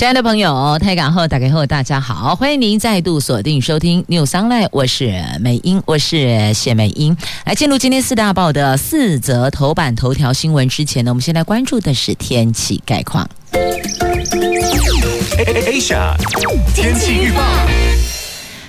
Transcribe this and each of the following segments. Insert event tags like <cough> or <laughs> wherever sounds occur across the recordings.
亲爱的朋友，台港后打开后，大家好，欢迎您再度锁定收听 New Sunlight 我是美英，我是谢美英。来进入今天四大报的四则头版头条新闻之前呢，我们先来关注的是天气概况。Asia 天气预报。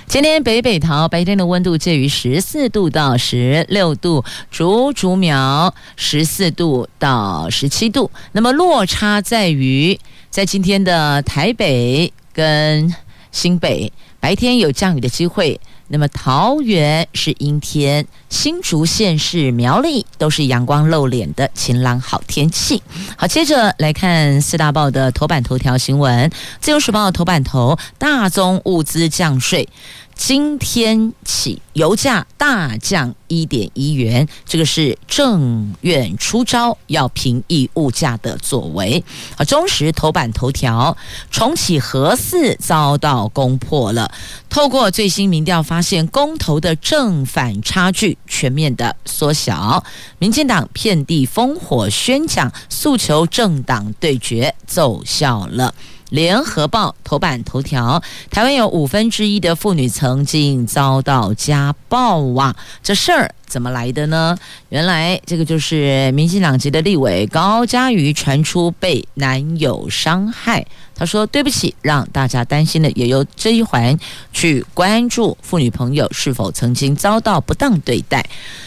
今天北北桃白天的温度介于十四度到十六度，竹竹苗十四度到十七度，那么落差在于。在今天的台北跟新北，白天有降雨的机会。那么桃园是阴天，新竹县是苗栗都是阳光露脸的晴朗好天气。好，接着来看四大报的头版头条新闻。自由时报头版头，大宗物资降税。今天起，油价大降一点一元，这个是政院出招要平抑物价的作为。啊，中时头版头条，重启核四遭到攻破了。透过最新民调发现，公投的正反差距全面的缩小。民进党遍地烽火宣讲，诉求政党对决奏效了。联合报头版头条：台湾有五分之一的妇女曾经遭到家暴啊！这事儿怎么来的呢？原来这个就是民进党籍的立委高嘉瑜传出被男友伤害，他说对不起，让大家担心的，也由这一环去关注妇女朋友是否曾经遭到不当对待。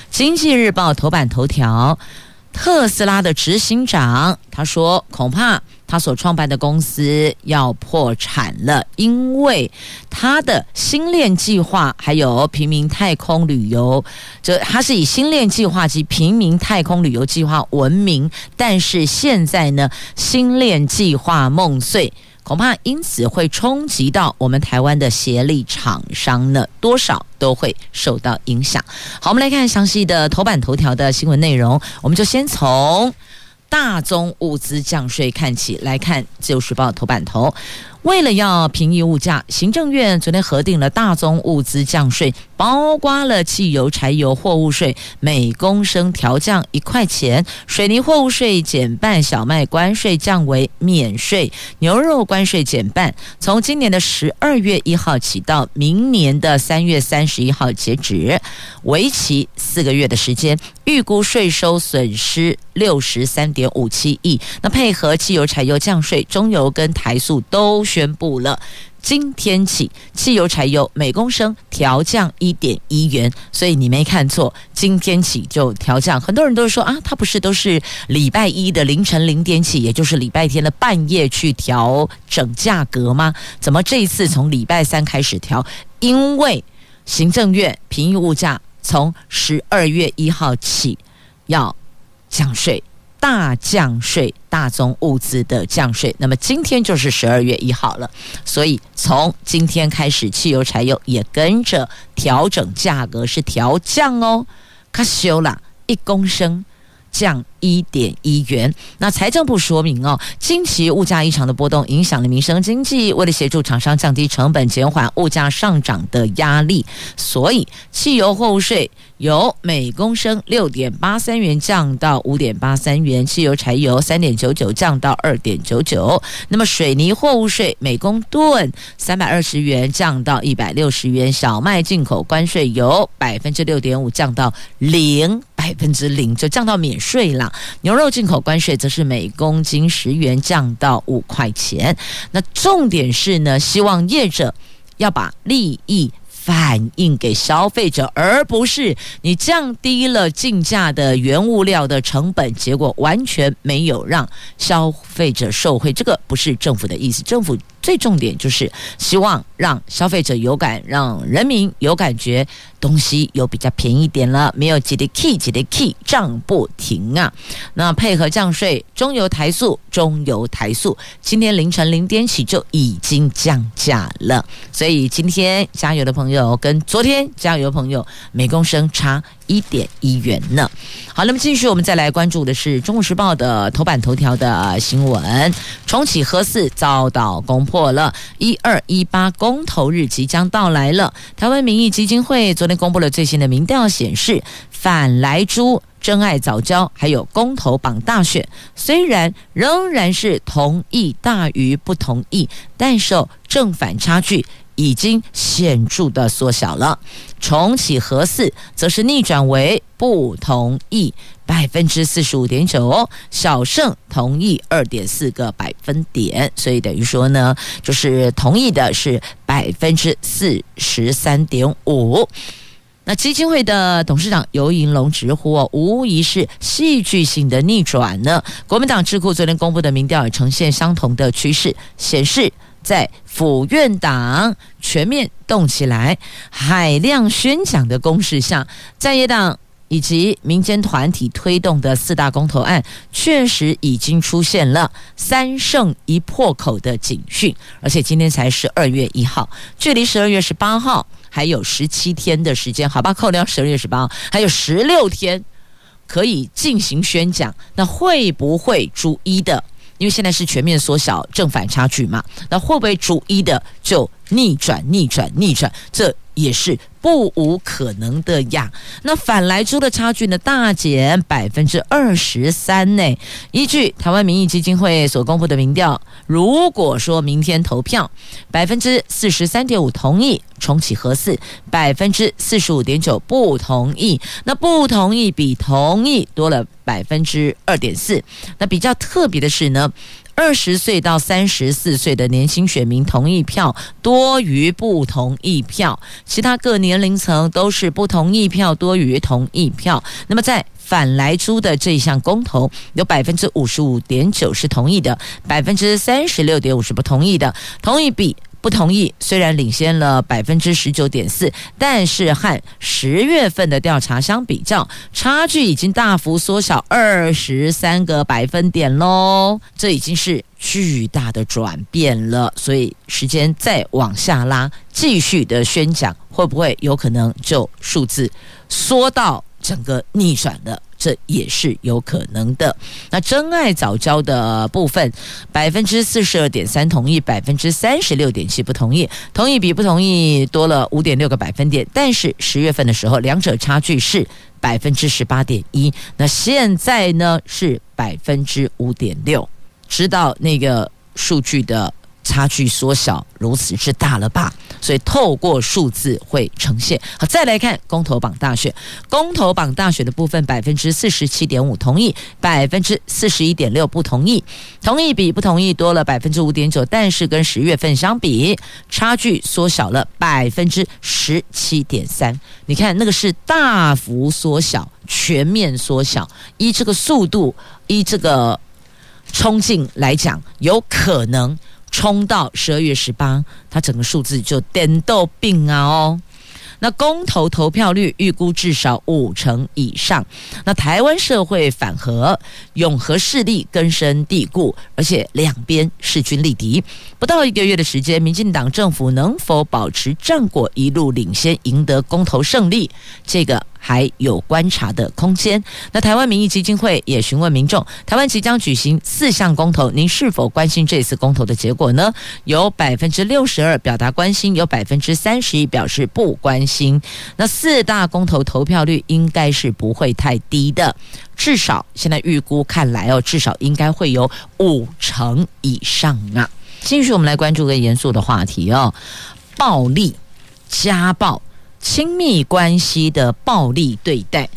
经济日报头版头条。特斯拉的执行长他说：“恐怕他所创办的公司要破产了，因为他的星链计划还有平民太空旅游，这他是以星链计划及平民太空旅游计划闻名，但是现在呢，星链计划梦碎。”恐怕因此会冲击到我们台湾的协力厂商呢，多少都会受到影响。好，我们来看详细的头版头条的新闻内容，我们就先从大宗物资降税看起来看，《自由时报》头版头。为了要平抑物价，行政院昨天核定了大宗物资降税，包括了汽油、柴油货物税，每公升调降一块钱；水泥货物税减半，小麦关税降为免税，牛肉关税减半。从今年的十二月一号起到明年的三月三十一号截止，为期四个月的时间，预估税收损失六十三点五七亿。那配合汽油、柴油降税，中油跟台塑都。宣布了，今天起汽油、柴油每公升调降一点一元，所以你没看错，今天起就调降。很多人都说啊，它不是都是礼拜一的凌晨零点起，也就是礼拜天的半夜去调整价格吗？怎么这一次从礼拜三开始调？因为行政院平抑物价，从十二月一号起要降税。大降税，大宗物资的降税。那么今天就是十二月一号了，所以从今天开始，汽油、柴油也跟着调整价格，是调降哦。卡修啦，一公升降一点一元。那财政部说明哦，近期物价异常的波动影响了民生经济，为了协助厂商降低成本，减缓物价上涨的压力，所以汽油货物税。由每公升六点八三元降到五点八三元，汽油、柴油三点九九降到二点九九。那么水泥货物税每公吨三百二十元降到一百六十元，小麦进口关税由百分之六点五降到零百分之零，就降到免税了。牛肉进口关税则是每公斤十元降到五块钱。那重点是呢，希望业者要把利益。反映给消费者，而不是你降低了进价的原物料的成本，结果完全没有让消费者受惠。这个不是政府的意思，政府最重点就是希望让消费者有感，让人民有感觉。东西有比较便宜点了，没有几的 key 几的 key 涨不停啊！那配合降税，中油台塑、中油台塑今天凌晨零点起就已经降价了，所以今天加油的朋友跟昨天加油的朋友每公升差一点一元呢。好，那么继续我们再来关注的是《中国时报》的头版头条的新闻：重启核四遭到攻破了，一二一八公投日即将到来了。台湾民意基金会昨天。公布了最新的民调显示，反莱猪、珍爱早教还有公投榜大选，虽然仍然是同意大于不同意，但是正反差距已经显著的缩小了。重启核四则是逆转为不同意百分之四十五点九哦，小胜同意二点四个百分点，所以等于说呢，就是同意的是百分之四十三点五。那基金会的董事长游盈龙直呼哦，无疑是戏剧性的逆转呢。国民党智库昨天公布的民调也呈现相同的趋势，显示在府院党全面动起来、海量宣讲的攻势下，在野党以及民间团体推动的四大公投案，确实已经出现了三胜一破口的警讯。而且今天才十二月一号，距离十二月十八号。还有十七天的时间，好吧，扣掉十二月十八号，还有十六天可以进行宣讲。那会不会逐一的？因为现在是全面缩小正反差距嘛，那会不会逐一的就逆转、逆转、逆转？这也是。不无可能的呀。那反来猪的差距呢，大减百分之二十三呢。依据台湾民意基金会所公布的民调，如果说明天投票，百分之四十三点五同意重启核四，百分之四十五点九不同意。那不同意比同意多了百分之二点四。那比较特别的是呢。二十岁到三十四岁的年轻选民同意票多于不同意票，其他各年龄层都是不同意票多于同意票。那么在反莱猪的这一项公投，有百分之五十五点九是同意的，百分之三十六点五是不同意的，同意比。不同意，虽然领先了百分之十九点四，但是和十月份的调查相比较，差距已经大幅缩小二十三个百分点喽。这已经是巨大的转变了，所以时间再往下拉，继续的宣讲，会不会有可能就数字缩到整个逆转了？这也是有可能的。那珍爱早教的部分，百分之四十二点三同意，百分之三十六点七不同意，同意比不同意多了五点六个百分点。但是十月份的时候，两者差距是百分之十八点一，那现在呢是百分之五点六。知道那个数据的。差距缩小如此之大了吧？所以透过数字会呈现。好，再来看公投榜大选。公投榜大选的部分，百分之四十七点五同意，百分之四十一点六不同意。同意比不同意多了百分之五点九，但是跟十月份相比，差距缩小了百分之十七点三。你看那个是大幅缩小，全面缩小。依这个速度，依这个冲劲来讲，有可能。冲到十二月十八，它整个数字就颠倒病啊！哦，那公投投票率预估至少五成以上。那台湾社会反核、拥核势力根深蒂固，而且两边势均力敌。不到一个月的时间，民进党政府能否保持战果，一路领先，赢得公投胜利？这个。还有观察的空间。那台湾民意基金会也询问民众，台湾即将举行四项公投，您是否关心这次公投的结果呢？有百分之六十二表达关心，有百分之三十一表示不关心。那四大公投投票率应该是不会太低的，至少现在预估看来哦，至少应该会有五成以上啊。继续我们来关注个严肃的话题哦，暴力家暴。亲密关系的暴力对待，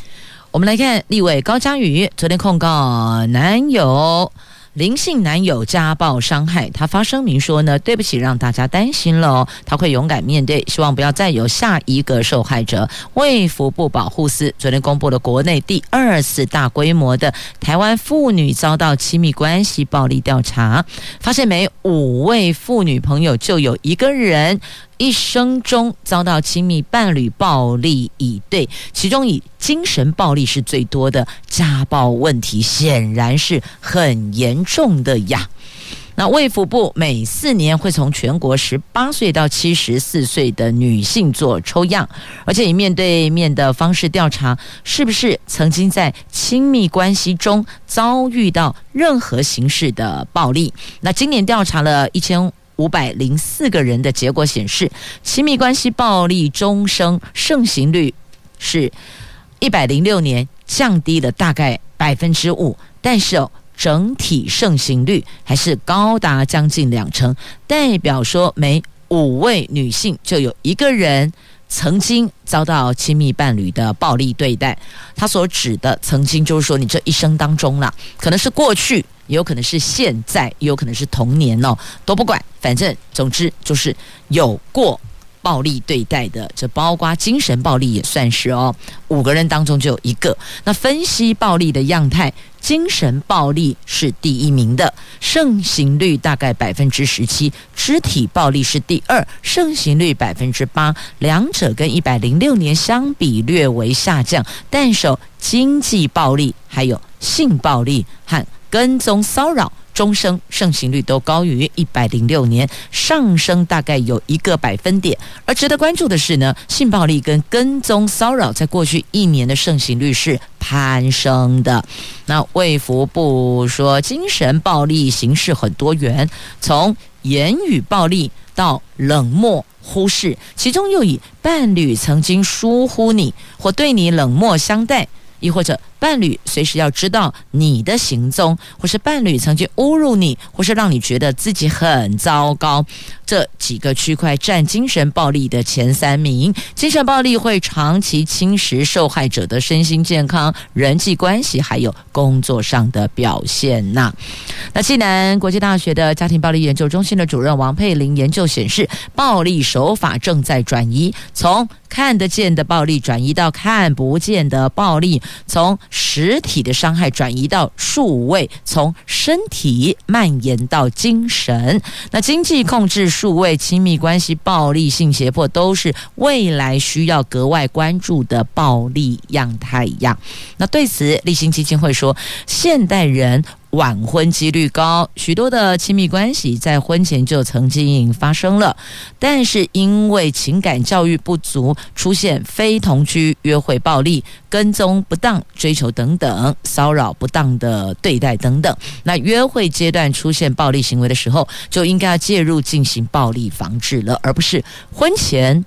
我们来看立委高嘉瑜昨天控告男友林姓男友家暴伤害，他发声明说呢，对不起，让大家担心了哦，他会勇敢面对，希望不要再有下一个受害者。卫福部保护司昨天公布了国内第二次大规模的台湾妇女遭到亲密关系暴力调查，发现每五位妇女朋友就有一个人。一生中遭到亲密伴侣暴力以对，其中以精神暴力是最多的，家暴问题显然是很严重的呀。那卫福部每四年会从全国十八岁到七十四岁的女性做抽样，而且以面对面的方式调查，是不是曾经在亲密关系中遭遇到任何形式的暴力。那今年调查了一千。五百零四个人的结果显示，亲密关系暴力终生盛行率是一百零六年降低了大概百分之五，但是哦，整体盛行率还是高达将近两成，代表说每五位女性就有一个人曾经遭到亲密伴侣的暴力对待。他所指的曾经，就是说你这一生当中啦，可能是过去。也有可能是现在，也有可能是童年哦，都不管，反正总之就是有过暴力对待的，这包括精神暴力也算是哦。五个人当中就有一个。那分析暴力的样态，精神暴力是第一名的，盛行率大概百分之十七；肢体暴力是第二，盛行率百分之八。两者跟一百零六年相比略微下降，但是经济暴力还有性暴力和。跟踪骚扰终生盛行率都高于一百零六年，上升大概有一个百分点。而值得关注的是呢，性暴力跟跟踪骚扰在过去一年的盛行率是攀升的。那卫福部说，精神暴力形式很多元，从言语暴力到冷漠忽视，其中又以伴侣曾经疏忽你或对你冷漠相待。亦或者伴侣随时要知道你的行踪，或是伴侣曾经侮辱你，或是让你觉得自己很糟糕，这几个区块占精神暴力的前三名。精神暴力会长期侵蚀受害者的身心健康、人际关系，还有工作上的表现呐。那暨南国际大学的家庭暴力研究中心的主任王佩玲研究显示，暴力手法正在转移，从看得见的暴力转移到看不见的暴力，从实体的伤害转移到数位，从身体蔓延到精神。那经济控制、数位亲密关系、暴力性胁迫，都是未来需要格外关注的暴力样态一样。那对此，立新基金会说，现代人。晚婚几率高，许多的亲密关系在婚前就曾经发生了，但是因为情感教育不足，出现非同居约会暴力、跟踪不当追求等等，骚扰不当的对待等等。那约会阶段出现暴力行为的时候，就应该要介入进行暴力防治了，而不是婚前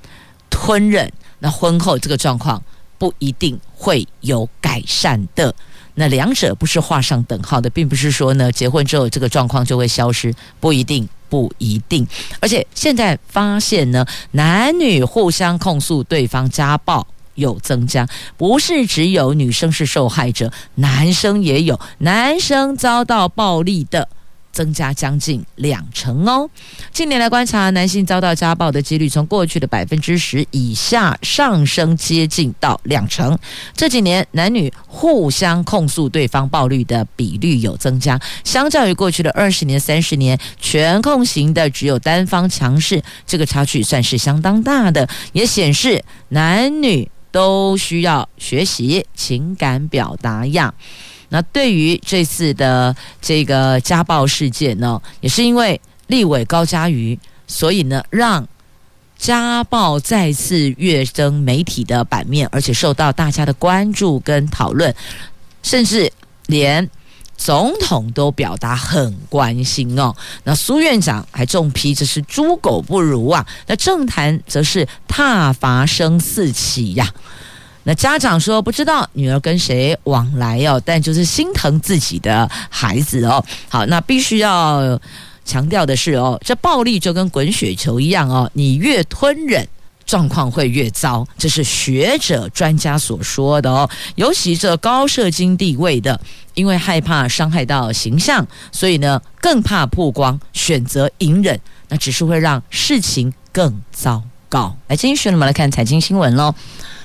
吞忍，那婚后这个状况不一定会有改善的。那两者不是画上等号的，并不是说呢，结婚之后这个状况就会消失，不一定，不一定。而且现在发现呢，男女互相控诉对方家暴有增加，不是只有女生是受害者，男生也有，男生遭到暴力的。增加将近两成哦。近年来观察，男性遭到家暴的几率从过去的百分之十以下上升接近到两成。这几年男女互相控诉对方暴力的比率有增加，相较于过去的二十年、三十年，全控型的只有单方强势，这个差距算是相当大的，也显示男女都需要学习情感表达呀。那对于这次的这个家暴事件呢，也是因为立委高嘉瑜，所以呢，让家暴再次跃登媒体的版面，而且受到大家的关注跟讨论，甚至连总统都表达很关心哦。那苏院长还重批这是猪狗不如啊，那政坛则是挞伐声四起呀。那家长说不知道女儿跟谁往来哦，但就是心疼自己的孩子哦。好，那必须要强调的是哦，这暴力就跟滚雪球一样哦，你越吞忍，状况会越糟，这是学者专家所说的哦。尤其这高社经地位的，因为害怕伤害到形象，所以呢更怕曝光，选择隐忍，那只是会让事情更糟糕。来，继续我们来看财经新闻喽。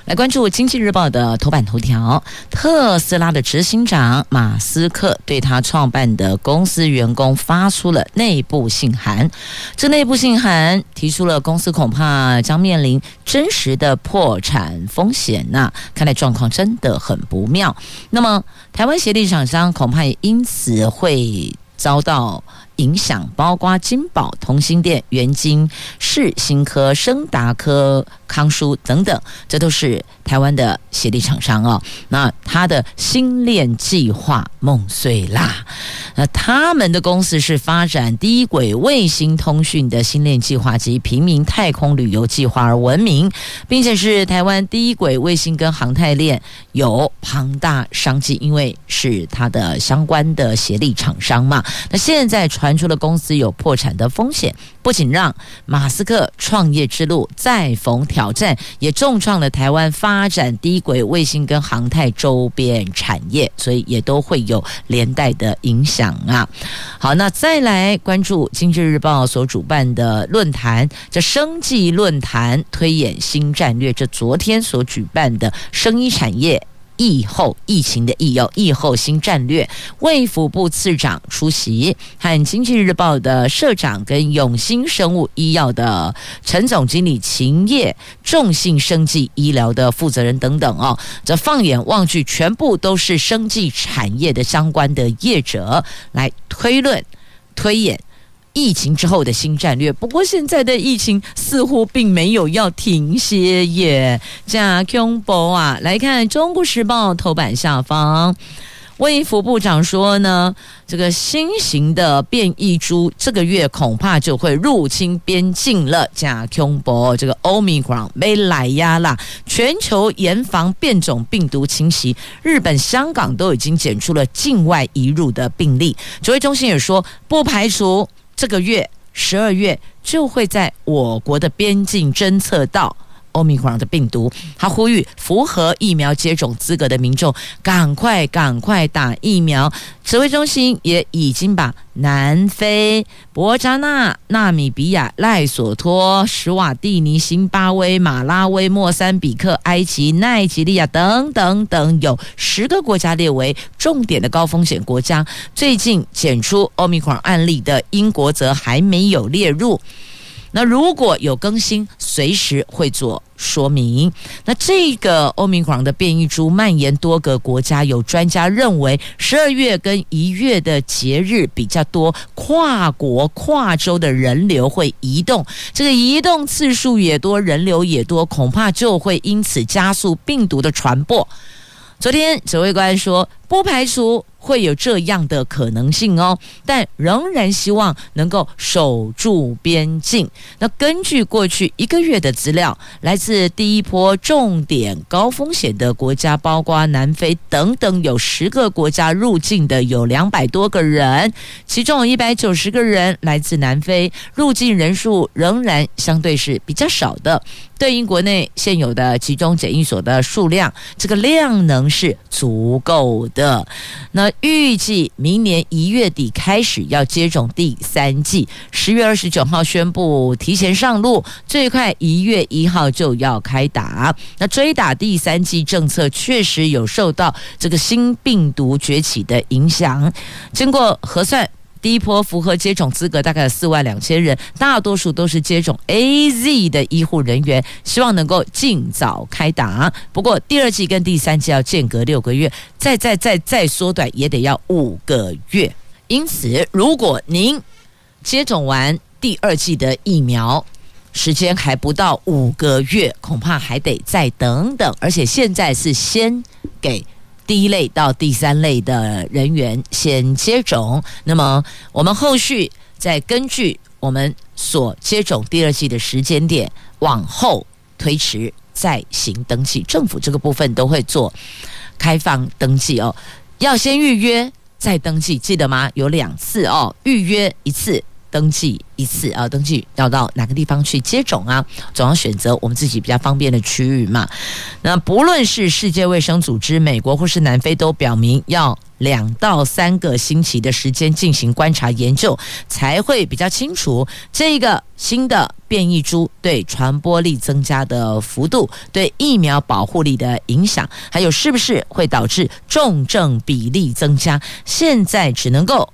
来关注《经济日报》的头版头条：特斯拉的执行长马斯克对他创办的公司员工发出了内部信函。这内部信函提出了公司恐怕将面临真实的破产风险呐、看来状况真的很不妙。那么，台湾协力厂商恐怕也因此会遭到。影响包括金宝、同心电、元晶、世新科、升达科、康舒等等，这都是台湾的协力厂商哦。那他的星链计划梦碎啦。那他们的公司是发展低轨卫星通讯的星链计划及平民太空旅游计划而闻名，并且是台湾低轨卫星跟航太链有庞大商机，因为是他的相关的协力厂商嘛。那现在传。传出了公司有破产的风险，不仅让马斯克创业之路再逢挑战，也重创了台湾发展低轨卫星跟航太周边产业，所以也都会有连带的影响啊。好，那再来关注《经济日报》所主办的论坛，这生技论坛推演新战略，这昨天所举办的生医产业。疫后疫情的疫有疫后新战略，卫福部次长出席，和经济日报的社长跟永兴生物医药的陈总经理秦业众信生技医疗的负责人等等哦，这放眼望去，全部都是生技产业的相关的业者来推论推演。疫情之后的新战略，不过现在的疫情似乎并没有要停歇耶。加恐怖啊！来看《中国时报》头版下方，卫福部长说呢，这个新型的变异株这个月恐怕就会入侵边境了。加恐怖，这个 Omicron 没来呀啦，全球严防变种病毒侵袭，日本、香港都已经检出了境外移入的病例。指挥中心也说，不排除。这个月十二月就会在我国的边境侦测到 Omicron 的病毒。他呼吁符合疫苗接种资格的民众赶快赶快打疫苗。指挥中心也已经把南非、博扎纳、纳米比亚、赖索托、史瓦蒂尼、辛巴威、马拉威、莫桑比克、埃及、奈及利亚等等等有十个国家列为重点的高风险国家。最近检出 Omicron 案例的英国则还没有列入。那如果有更新，随时会做说明。那这个欧米克的变异株蔓延多个国家，有专家认为，十二月跟一月的节日比较多，跨国跨州的人流会移动，这个移动次数也多，人流也多，恐怕就会因此加速病毒的传播。昨天指挥官说，不排除。会有这样的可能性哦，但仍然希望能够守住边境。那根据过去一个月的资料，来自第一波重点高风险的国家，包括南非等等，有十个国家入境的有两百多个人，其中有一百九十个人来自南非，入境人数仍然相对是比较少的。对应国内现有的集中检疫所的数量，这个量能是足够的。那预计明年一月底开始要接种第三剂，十月二十九号宣布提前上路，最快一月一号就要开打。那追打第三剂政策确实有受到这个新病毒崛起的影响，经过核算。第一波符合接种资格大概有四万两千人，大多数都是接种 AZ 的医护人员，希望能够尽早开打。不过第二季跟第三季要间隔六个月，再再再再缩短也得要五个月。因此，如果您接种完第二季的疫苗，时间还不到五个月，恐怕还得再等等。而且现在是先给。第一类到第三类的人员先接种，那么我们后续再根据我们所接种第二剂的时间点往后推迟再行登记，政府这个部分都会做开放登记哦，要先预约再登记，记得吗？有两次哦，预约一次。登记一次啊，登记要到哪个地方去接种啊？总要选择我们自己比较方便的区域嘛。那不论是世界卫生组织、美国或是南非，都表明要两到三个星期的时间进行观察研究，才会比较清楚这个新的变异株对传播力增加的幅度、对疫苗保护力的影响，还有是不是会导致重症比例增加。现在只能够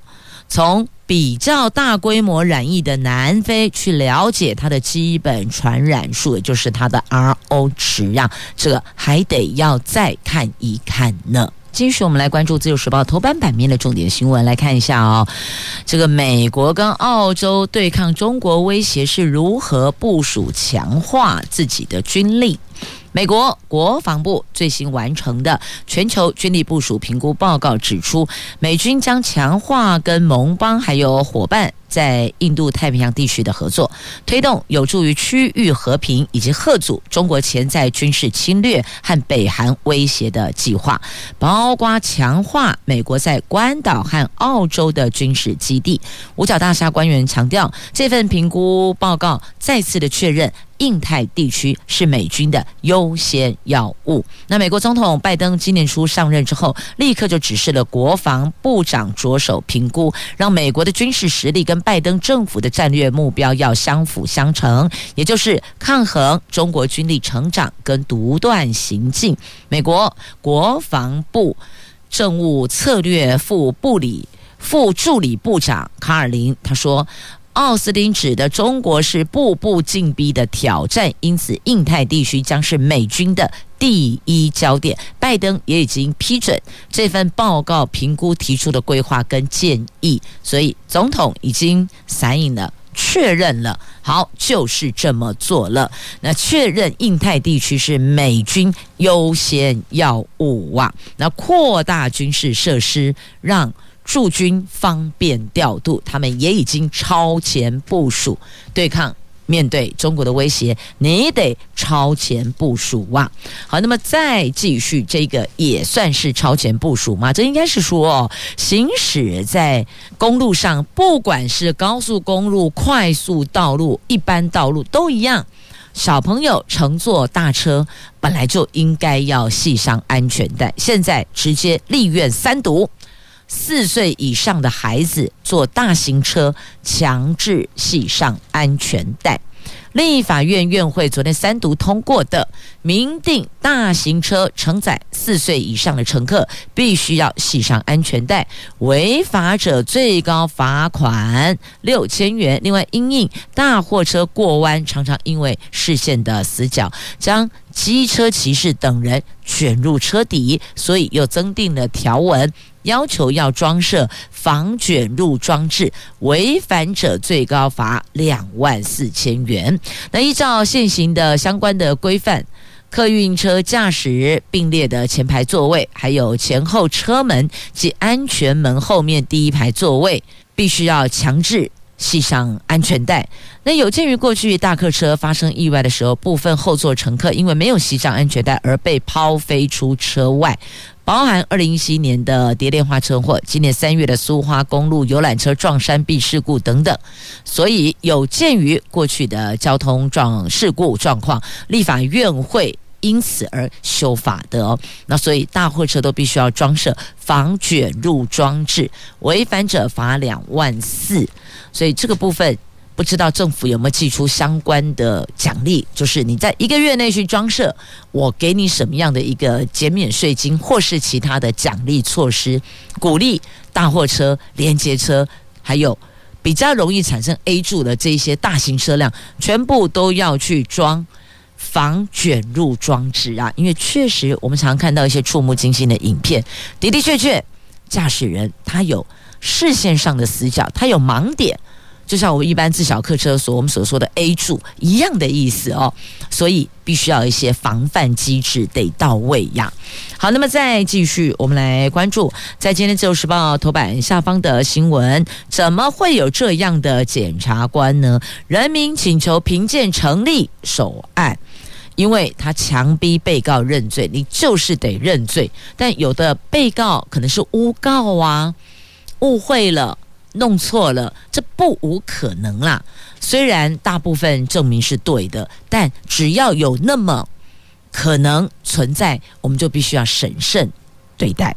从比较大规模染疫的南非去了解它的基本传染数，也就是它的 R O 值啊，这个还得要再看一看呢。继续，我们来关注《自由时报》头版版面的重点新闻，来看一下哦。这个美国跟澳洲对抗中国威胁是如何部署强化自己的军力？美国国防部最新完成的全球军力部署评估报告指出，美军将强化跟盟邦还有伙伴。在印度太平洋地区的合作，推动有助于区域和平以及贺阻中国潜在军事侵略和北韩威胁的计划，包括强化美国在关岛和澳洲的军事基地。五角大厦官员强调，这份评估报告再次的确认。印太地区是美军的优先要务。那美国总统拜登今年初上任之后，立刻就指示了国防部长着手评估，让美国的军事实力跟拜登政府的战略目标要相辅相成，也就是抗衡中国军力成长跟独断行径。美国国防部政务策略副部理副助理部长卡尔林他说。奥斯汀指的中国是步步进逼的挑战，因此印太地区将是美军的第一焦点。拜登也已经批准这份报告评估提出的规划跟建议，所以总统已经 sign 了，确认了。好，就是这么做了。那确认印太地区是美军优先要务啊，那扩大军事设施，让。驻军方便调度，他们也已经超前部署对抗。面对中国的威胁，你得超前部署哇！好，那么再继续，这个也算是超前部署吗？这应该是说，行驶在公路上，不管是高速公路、快速道路、一般道路都一样。小朋友乘坐大车本来就应该要系上安全带，现在直接立院三读。四岁以上的孩子坐大型车，强制系上安全带。立法院院会昨天三读通过的，明定大型车承载四岁以上的乘客必须要系上安全带，违法者最高罚款六千元。另外，因应大货车过弯常常因为视线的死角，将机车骑士等人卷入车底，所以又增订了条文。要求要装设防卷入装置，违反者最高罚两万四千元。那依照现行的相关的规范，客运车驾驶并列的前排座位，还有前后车门及安全门后面第一排座位，必须要强制系上安全带。那有鉴于过去大客车发生意外的时候，部分后座乘客因为没有系上安全带而被抛飞出车外。包含二零一七年的蝶恋花车祸，今年三月的苏花公路游览车撞山壁事故等等，所以有鉴于过去的交通状事故状况，立法院会因此而修法的哦。那所以大货车都必须要装设防卷入装置，违反者罚两万四。所以这个部分。不知道政府有没有寄出相关的奖励，就是你在一个月内去装设，我给你什么样的一个减免税金，或是其他的奖励措施，鼓励大货车、连接车，还有比较容易产生 A 柱的这些大型车辆，全部都要去装防卷入装置啊！因为确实我们常常看到一些触目惊心的影片，的的确确，驾驶人他有视线上的死角，它有盲点。就像我们一般自小客车所我们所说的 A 柱一样的意思哦，所以必须要一些防范机制得到位呀。好，那么再继续，我们来关注在今天自由时报头版下方的新闻，怎么会有这样的检察官呢？人民请求评鉴成立首案，因为他强逼被告认罪，你就是得认罪。但有的被告可能是诬告啊，误会了。弄错了，这不无可能啦。虽然大部分证明是对的，但只要有那么可能存在，我们就必须要审慎对待。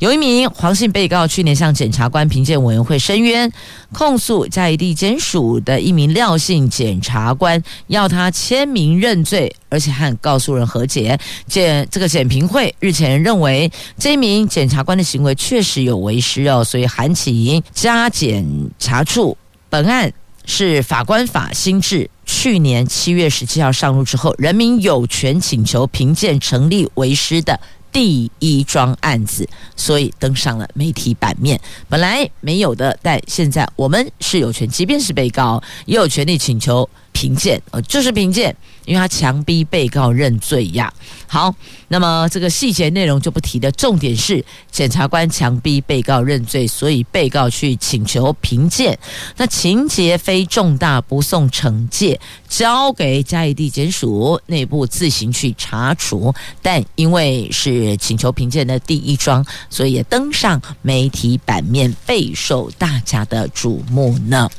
有一名黄姓被告去年向检察官评鉴委员会申冤，控诉嘉义地检署的一名廖姓检察官要他签名认罪，而且和告诉人和解。检这个检评会日前认为这名检察官的行为确实有违失哦，所以函请加检查处。本案是法官法新制，去年七月十七号上路之后，人民有权请求评鉴成立违失的。第一桩案子，所以登上了媒体版面。本来没有的，但现在我们是有权，即便是被告，也有权利请求评鉴，呃，就是评鉴。因为他强逼被告认罪呀。好，那么这个细节内容就不提的，重点是检察官强逼被告认罪，所以被告去请求评鉴。那情节非重大，不送惩戒，交给嘉义地检署内部自行去查处。但因为是请求评鉴的第一桩，所以也登上媒体版面，备受大家的瞩目呢。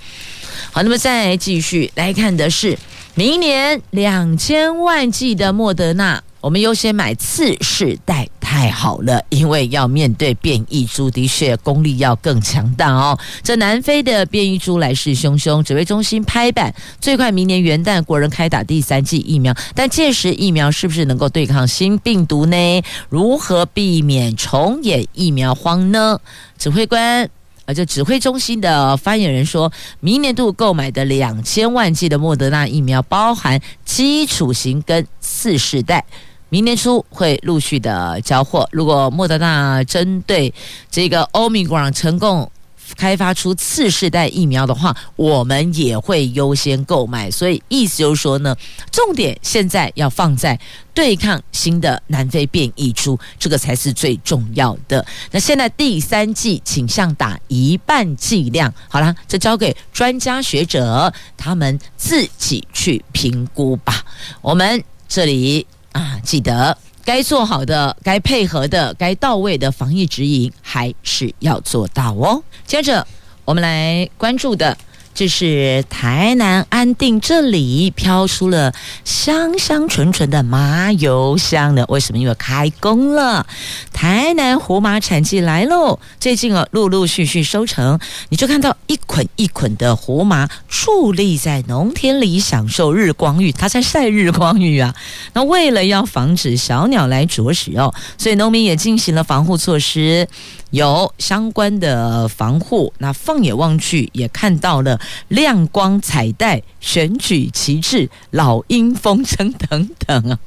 好，那么再继续来看的是。明年两千万剂的莫德纳，我们优先买次世代，太好了，因为要面对变异株，的确功力要更强大哦。这南非的变异株来势汹汹，指挥中心拍板，最快明年元旦国人开打第三剂疫苗，但届时疫苗是不是能够对抗新病毒呢？如何避免重演疫苗荒呢？指挥官。啊，就指挥中心的发言人说，明年度购买的两千万剂的莫德纳疫苗，包含基础型跟次世代，明年初会陆续的交货。如果莫德纳针对这个欧米伽成功。开发出次世代疫苗的话，我们也会优先购买。所以意思就是说呢，重点现在要放在对抗新的南非变异株，这个才是最重要的。那现在第三剂倾向打一半剂量，好了，这交给专家学者他们自己去评估吧。我们这里啊，记得。该做好的、该配合的、该到位的防疫指引，还是要做到哦。接着，我们来关注的。这是台南安定这里飘出了香香纯纯的麻油香呢？为什么？因为开工了，台南胡麻产季来喽！最近啊，陆陆续续收成，你就看到一捆一捆的胡麻矗立在农田里，享受日光浴，它在晒日光浴啊。那为了要防止小鸟来啄食哦，所以农民也进行了防护措施。有相关的防护，那放眼望去也看到了亮光彩带、选举旗帜、老鹰风筝等等啊，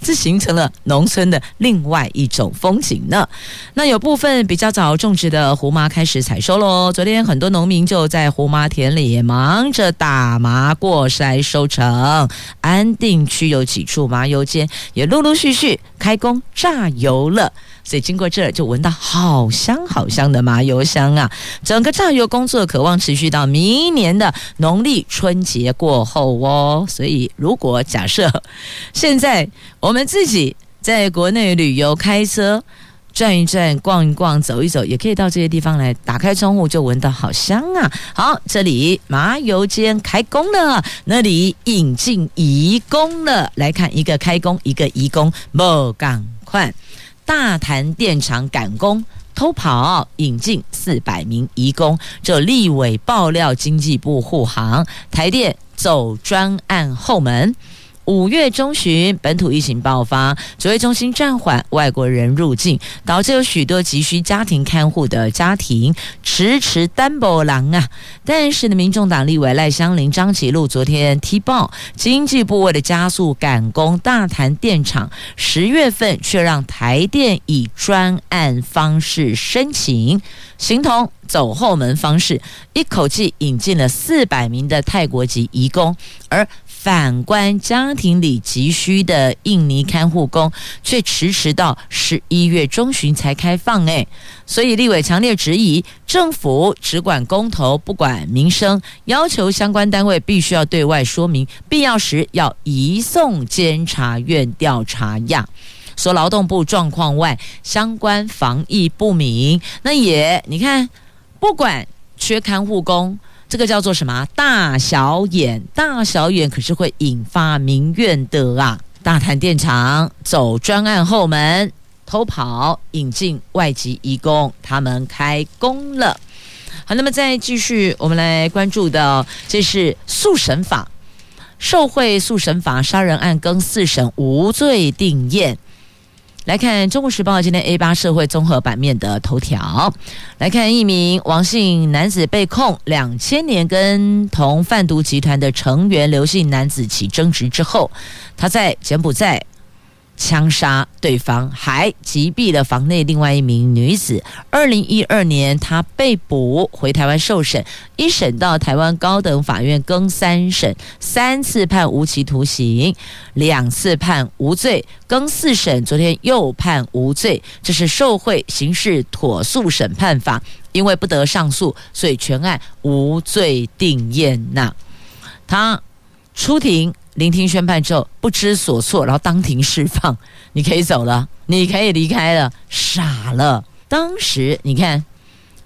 这形成了农村的另外一种风景呢。那有部分比较早种植的胡麻开始采收喽。昨天很多农民就在胡麻田里忙着打麻过筛收成。安定区有几处麻油间也陆陆续续开工榨油了。所以经过这儿就闻到好香好香的麻油香啊！整个榨油工作渴望持续到明年的农历春节过后哦。所以如果假设现在我们自己在国内旅游开车转一转、逛一逛、走一走，也可以到这些地方来，打开窗户就闻到好香啊！好，这里麻油间开工了，那里引进移工了。来看一个开工，一个移工，莫赶快。大潭电厂赶工偷跑，引进四百名移工。这立委爆料，经济部护航，台电走专案后门。五月中旬，本土疫情爆发，指挥中心暂缓外国人入境，导致有许多急需家庭看护的家庭迟迟担不郎啊。但是呢，民众党立委赖香伶、张启禄昨天踢爆，经济部为了加速赶工大谈电厂，十月份却让台电以专案方式申请，形同走后门方式，一口气引进了四百名的泰国籍移工，而。反观家庭里急需的印尼看护工，却迟迟到十一月中旬才开放。诶，所以立委强烈质疑，政府只管公投，不管民生，要求相关单位必须要对外说明，必要时要移送监察院调查呀。说劳动部状况外，相关防疫不明，那也你看，不管。缺看护工，这个叫做什么？大小眼，大小眼可是会引发民怨的啊！大潭电厂走专案后门，偷跑引进外籍移工，他们开工了。好，那么再继续，我们来关注的，这是速审法，受贿速审法杀人案更四审无罪定验。来看《中国时报》今天 A 八社会综合版面的头条。来看一名王姓男子被控两千年跟同贩毒集团的成员刘姓男子起争执之后，他在柬埔寨。枪杀对方，还击毙了房内另外一名女子。二零一二年，他被捕回台湾受审，一审到台湾高等法院更三审，三次判无期徒刑，两次判无罪，更四审昨天又判无罪。这是受贿刑事妥速审判法，因为不得上诉，所以全案无罪定验呐。他出庭。聆听宣判之后不知所措，然后当庭释放，你可以走了，你可以离开了，傻了。当时你看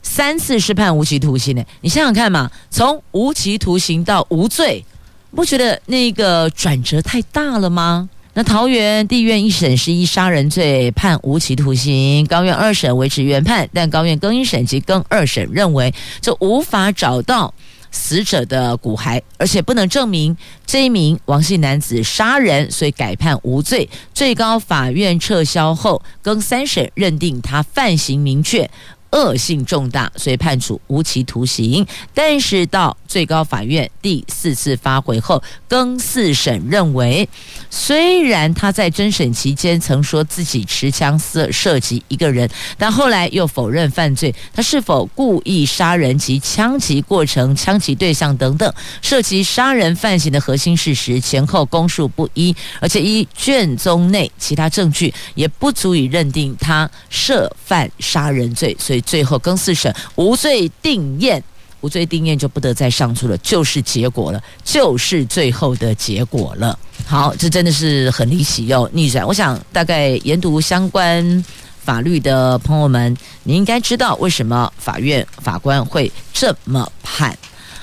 三次是判无期徒刑的，你想想看嘛，从无期徒刑到无罪，不觉得那个转折太大了吗？那桃园地院一审是以杀人罪判无期徒刑，高院二审维持原判，但高院更一审及更二审认为这无法找到。死者的骨骸，而且不能证明这一名王姓男子杀人，所以改判无罪。最高法院撤销后，更三审认定他犯行明确。恶性重大，所以判处无期徒刑。但是到最高法院第四次发回后，更四审认为，虽然他在侦审期间曾说自己持枪射射击一个人，但后来又否认犯罪。他是否故意杀人及枪击过程、枪击对象等等，涉及杀人犯行的核心事实前后供述不一，而且依卷宗内其他证据也不足以认定他涉犯杀人罪，所以。最后更四审无罪定验，无罪定验就不得再上诉了，就是结果了，就是最后的结果了。好，这真的是很离奇哦逆转。我想大概研读相关法律的朋友们，你应该知道为什么法院法官会这么判。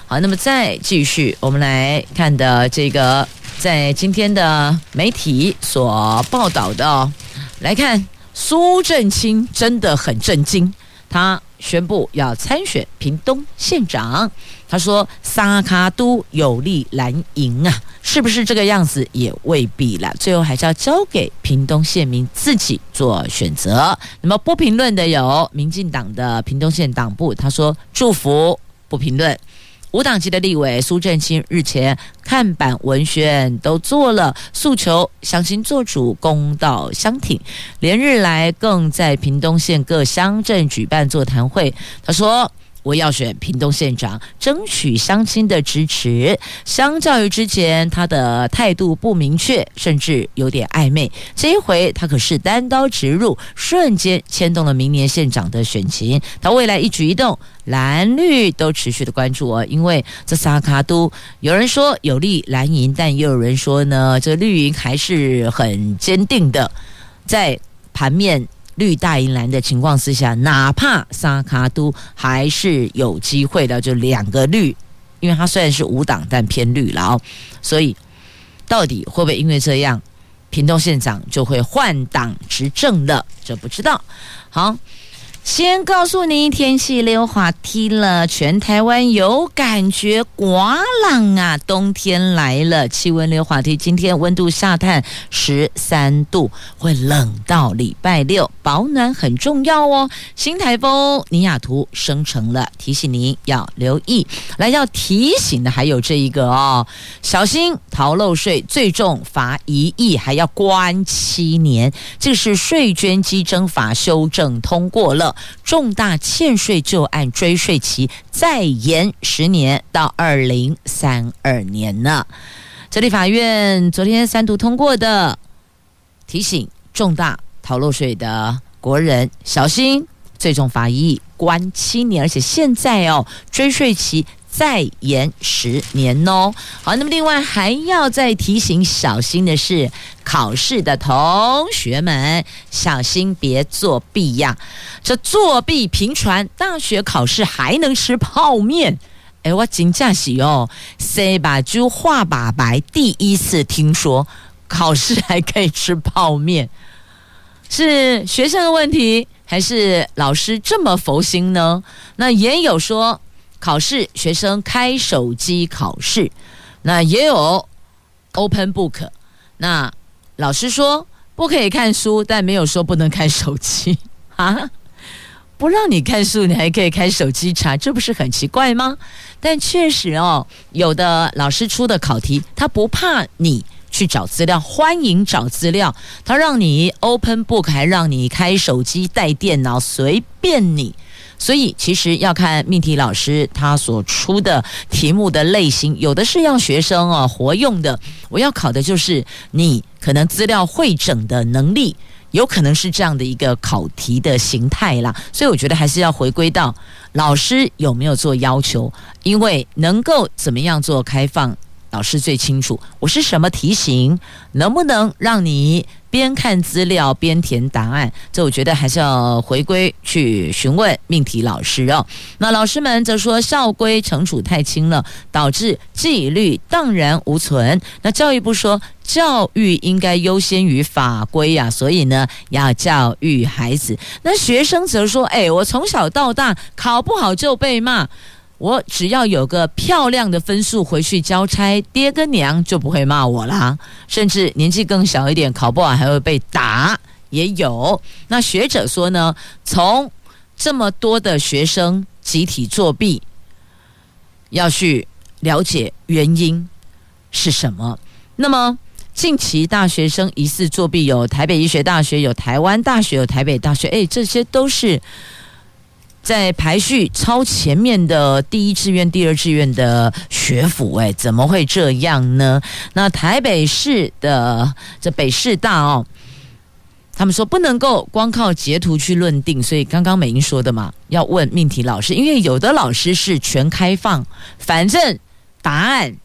好，那么再继续，我们来看的这个，在今天的媒体所报道的，来看苏正清真的很震惊。他宣布要参选屏东县长。他说：“萨卡都有利蓝营啊，是不是这个样子也未必了。最后还是要交给屏东县民自己做选择。那么不评论的有民进党的屏东县党部，他说祝福不评论。”无党籍的立委苏振清日前看板文宣都做了，诉求乡亲做主，公道相挺。连日来更在屏东县各乡镇举办座谈会。他说。我要选屏东县长，争取乡亲的支持。相较于之前，他的态度不明确，甚至有点暧昧。这一回，他可是单刀直入，瞬间牵动了明年县长的选情。他未来一举一动，蓝绿都持续的关注哦。因为这三卡都，有人说有利蓝营，但也有人说呢，这绿营还是很坚定的，在盘面。绿大银蓝的情况之下，哪怕萨卡都还是有机会的，就两个绿，因为它虽然是五党，但偏绿了哦。所以，到底会不会因为这样，屏东县长就会换党执政了？这不知道。好。先告诉您天气溜滑梯了，全台湾有感觉刮冷啊，冬天来了，气温溜滑梯，今天温度下探十三度，会冷到礼拜六，保暖很重要哦。新台风尼亚图生成了，提醒您要留意。来要提醒的还有这一个哦，小心逃漏税，最重罚一亿，还要关七年。这是税捐稽征法修正通过了。重大欠税旧案追税期再延十年到二零三二年呢。这里法院昨天三读通过的提醒，重大逃漏税的国人小心，最重罚一亿，关七年，而且现在哦追税期再延十年哦。好，那么另外还要再提醒小心的是，考试的同学们小心别作弊呀！这作弊频传，大学考试还能吃泡面？哎，我真假喜哦，塞把猪画把白，第一次听说考试还可以吃泡面，是学生的问题，还是老师这么佛心呢？那也有说考试学生开手机考试，那也有 open book，那老师说不可以看书，但没有说不能看手机 <laughs> 啊。不让你看书，你还可以开手机查，这不是很奇怪吗？但确实哦，有的老师出的考题，他不怕你去找资料，欢迎找资料，他让你 open book，还让你开手机带电脑，随便你。所以其实要看命题老师他所出的题目的类型，有的是让学生啊活用的，我要考的就是你可能资料会整的能力。有可能是这样的一个考题的形态啦，所以我觉得还是要回归到老师有没有做要求，因为能够怎么样做开放，老师最清楚。我是什么题型，能不能让你？边看资料边填答案，这我觉得还是要回归去询问命题老师哦。那老师们则说校规惩处太轻了，导致纪律荡然无存。那教育部说教育应该优先于法规呀，所以呢要教育孩子。那学生则说：哎，我从小到大考不好就被骂。我只要有个漂亮的分数回去交差，爹跟娘就不会骂我啦。甚至年纪更小一点，考不好还会被打，也有。那学者说呢，从这么多的学生集体作弊，要去了解原因是什么。那么近期大学生疑似作弊，有台北医学大学，有台湾大学，有台北大学，诶，这些都是。在排序超前面的第一志愿、第二志愿的学府，哎，怎么会这样呢？那台北市的这北市大哦，他们说不能够光靠截图去论定，所以刚刚美英说的嘛，要问命题老师，因为有的老师是全开放，反正答案。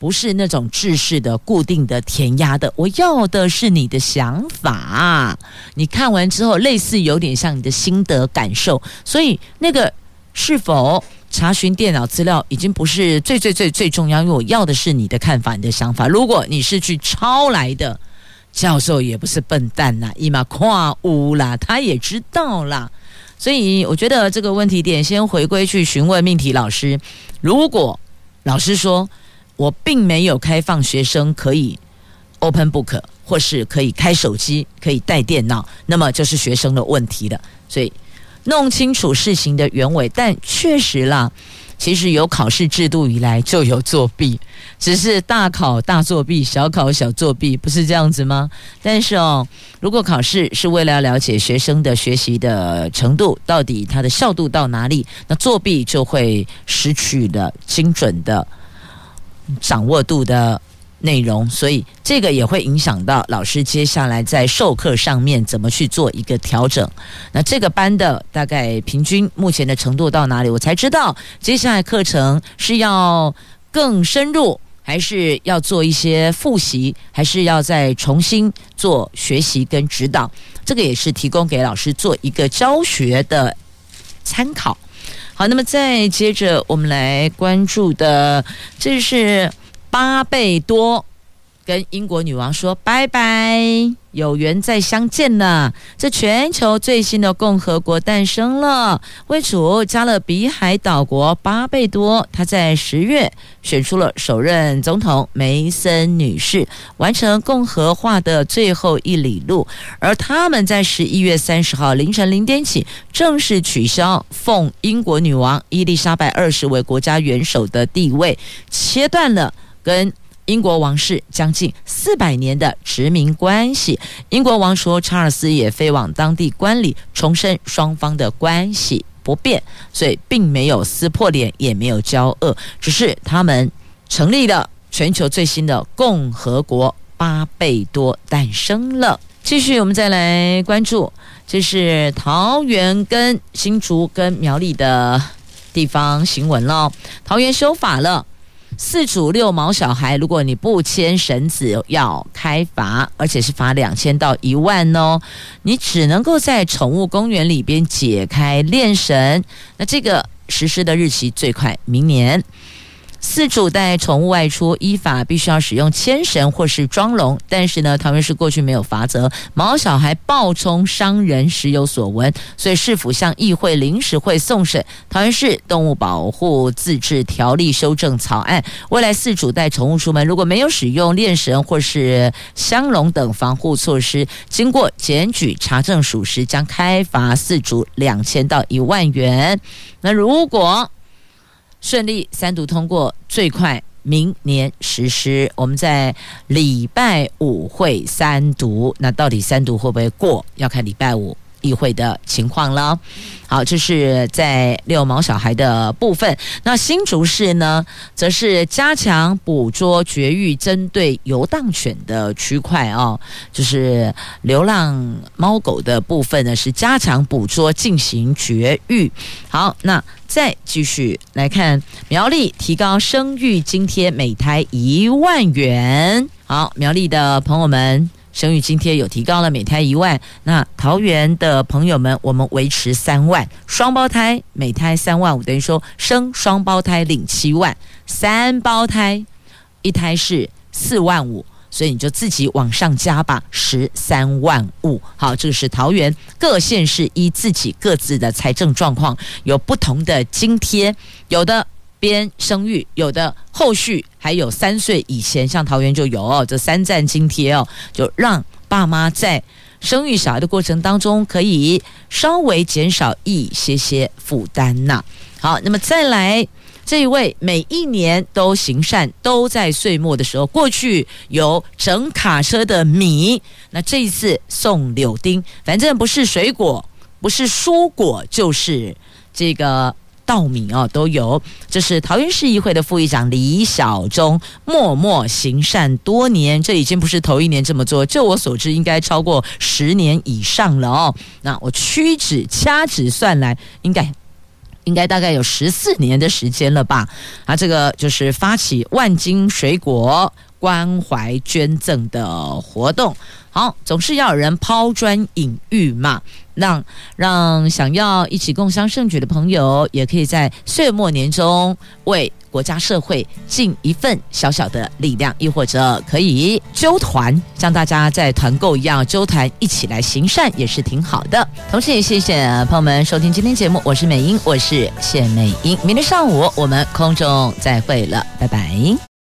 不是那种制式的固定的填鸭的，我要的是你的想法。你看完之后，类似有点像你的心得感受，所以那个是否查询电脑资料已经不是最最最最重要，因为我要的是你的看法、你的想法。如果你是去抄来的，教授也不是笨蛋呐，一马跨屋啦，他也知道啦。所以我觉得这个问题点先回归去询问命题老师。如果老师说，我并没有开放学生可以 open book，或是可以开手机、可以带电脑，那么就是学生的问题了。所以弄清楚事情的原委。但确实啦，其实有考试制度以来就有作弊，只是大考大作弊，小考小作弊，不是这样子吗？但是哦，如果考试是为了要了解学生的学习的程度，到底他的效度到哪里，那作弊就会失去了精准的。掌握度的内容，所以这个也会影响到老师接下来在授课上面怎么去做一个调整。那这个班的大概平均目前的程度到哪里，我才知道接下来课程是要更深入，还是要做一些复习，还是要再重新做学习跟指导。这个也是提供给老师做一个教学的参考。好，那么再接着我们来关注的，这是巴贝多跟英国女王说拜拜。有缘再相见呢，这全球最新的共和国诞生了。位处加勒比海岛国巴贝多，他在十月选出了首任总统梅森女士，完成共和化的最后一里路。而他们在十一月三十号凌晨零点起，正式取消奉英国女王伊丽莎白二世为国家元首的地位，切断了跟。英国王室将近四百年的殖民关系，英国王储查尔斯也飞往当地观礼，重申双方的关系不变，所以并没有撕破脸，也没有交恶，只是他们成立了全球最新的共和国巴贝多诞生了。继续，我们再来关注，这是桃园跟新竹跟苗栗的地方新闻了，桃园修法了。四组六毛小孩，如果你不牵绳子，要开罚，而且是罚两千到一万哦。你只能够在宠物公园里边解开链绳，那这个实施的日期最快明年。饲主带宠物外出，依法必须要使用牵绳或是装笼。但是呢，桃园市过去没有罚则，毛小孩暴冲伤人时有所闻，所以市府向议会临时会送审《桃园市动物保护自治条例》修正草案。未来饲主带宠物出门，如果没有使用链绳或是箱笼等防护措施，经过检举查证属实，将开罚饲主两千到一万元。那如果顺利三读通过，最快明年实施。我们在礼拜五会三读，那到底三读会不会过？要看礼拜五议会的情况了。好，这是在遛毛小孩的部分。那新竹市呢，则是加强捕捉绝育，针对游荡犬的区块哦，就是流浪猫狗的部分呢，是加强捕捉进行绝育。好，那再继续来看苗栗提高生育津贴，每胎一万元。好，苗栗的朋友们。生育津贴有提高了，每胎一万。那桃园的朋友们，我们维持三万，双胞胎每胎三万五，等于说生双胞胎领七万，三胞胎一胎是四万五，所以你就自己往上加吧，十三万五。好，这个是桃园各县市依自己各自的财政状况有不同的津贴，有的。边生育，有的后续还有三岁以前，像桃园就有哦，这三站津贴哦，就让爸妈在生育小孩的过程当中，可以稍微减少一些些负担呐。好，那么再来这一位，每一年都行善，都在岁末的时候，过去有整卡车的米，那这一次送柳丁，反正不是水果，不是蔬果，就是这个。稻米哦，都有。这是桃园市议会的副议长李小忠，默默行善多年，这已经不是头一年这么做。就我所知，应该超过十年以上了哦。那我屈指掐指算来，应该 <laughs> 应该大概有十四年的时间了吧？啊，这个就是发起万金水果关怀捐赠的活动。好，总是要有人抛砖引玉嘛。让让想要一起共襄盛举的朋友，也可以在岁末年终为国家社会尽一份小小的力量，亦或者可以揪团，像大家在团购一样揪团一起来行善，也是挺好的。同时也谢谢朋友们收听今天节目，我是美英，我是谢美英，明天上午我们空中再会了，拜拜。